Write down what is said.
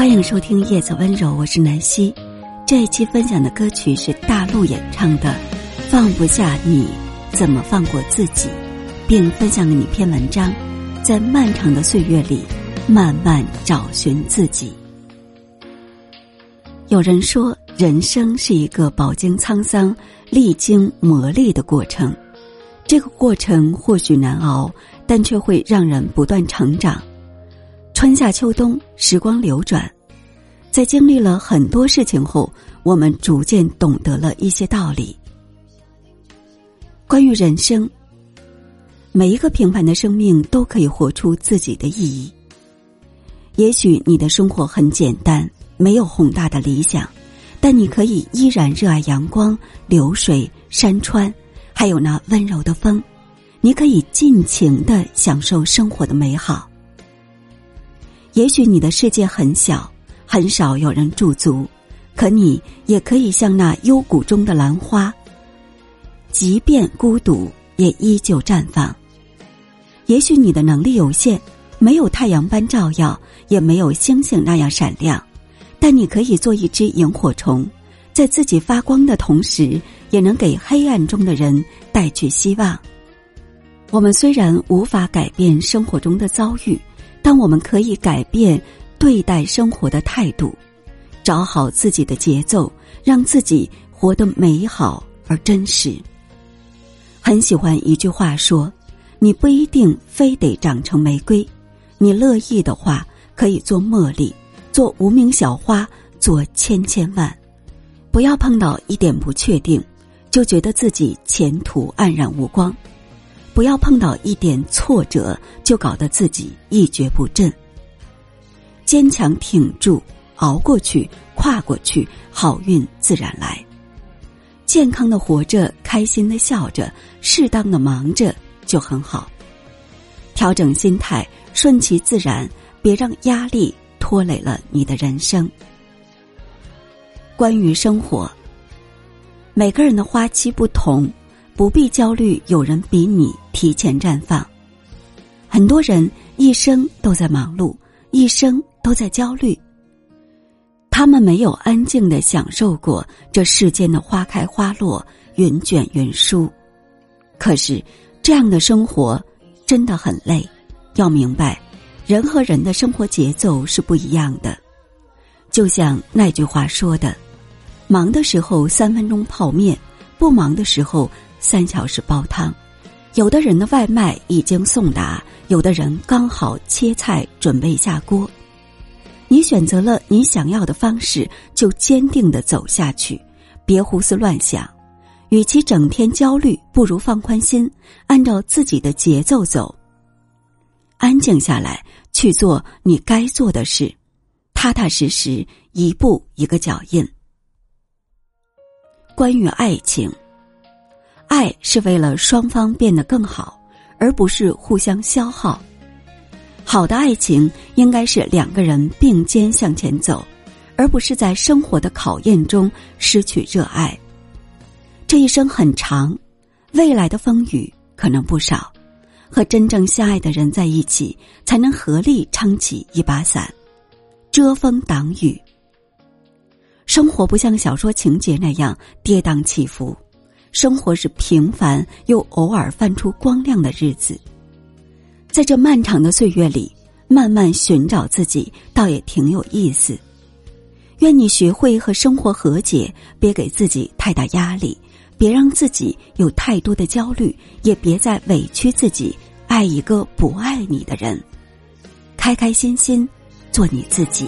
欢迎收听《叶子温柔》，我是南希。这一期分享的歌曲是大陆演唱的《放不下你，怎么放过自己》，并分享给你一篇文章：在漫长的岁月里，慢慢找寻自己。有人说，人生是一个饱经沧桑、历经磨砺的过程，这个过程或许难熬，但却会让人不断成长。春夏秋冬，时光流转，在经历了很多事情后，我们逐渐懂得了一些道理。关于人生，每一个平凡的生命都可以活出自己的意义。也许你的生活很简单，没有宏大的理想，但你可以依然热爱阳光、流水、山川，还有那温柔的风。你可以尽情的享受生活的美好。也许你的世界很小，很少有人驻足，可你也可以像那幽谷中的兰花，即便孤独也依旧绽放。也许你的能力有限，没有太阳般照耀，也没有星星那样闪亮，但你可以做一只萤火虫，在自己发光的同时，也能给黑暗中的人带去希望。我们虽然无法改变生活中的遭遇。但我们可以改变对待生活的态度，找好自己的节奏，让自己活得美好而真实。很喜欢一句话说：“你不一定非得长成玫瑰，你乐意的话，可以做茉莉，做无名小花，做千千万。不要碰到一点不确定，就觉得自己前途黯然无光。”不要碰到一点挫折就搞得自己一蹶不振。坚强挺住，熬过去，跨过去，好运自然来。健康的活着，开心的笑着，适当的忙着就很好。调整心态，顺其自然，别让压力拖累了你的人生。关于生活，每个人的花期不同。不必焦虑，有人比你提前绽放。很多人一生都在忙碌，一生都在焦虑。他们没有安静的享受过这世间的花开花落、云卷云舒。可是，这样的生活真的很累。要明白，人和人的生活节奏是不一样的。就像那句话说的：“忙的时候三分钟泡面，不忙的时候。”三小时煲汤，有的人的外卖已经送达，有的人刚好切菜准备下锅。你选择了你想要的方式，就坚定的走下去，别胡思乱想。与其整天焦虑，不如放宽心，按照自己的节奏走。安静下来，去做你该做的事，踏踏实实，一步一个脚印。关于爱情。爱是为了双方变得更好，而不是互相消耗。好的爱情应该是两个人并肩向前走，而不是在生活的考验中失去热爱。这一生很长，未来的风雨可能不少，和真正相爱的人在一起，才能合力撑起一把伞，遮风挡雨。生活不像小说情节那样跌宕起伏。生活是平凡又偶尔泛出光亮的日子，在这漫长的岁月里，慢慢寻找自己，倒也挺有意思。愿你学会和生活和解，别给自己太大压力，别让自己有太多的焦虑，也别再委屈自己爱一个不爱你的人。开开心心，做你自己。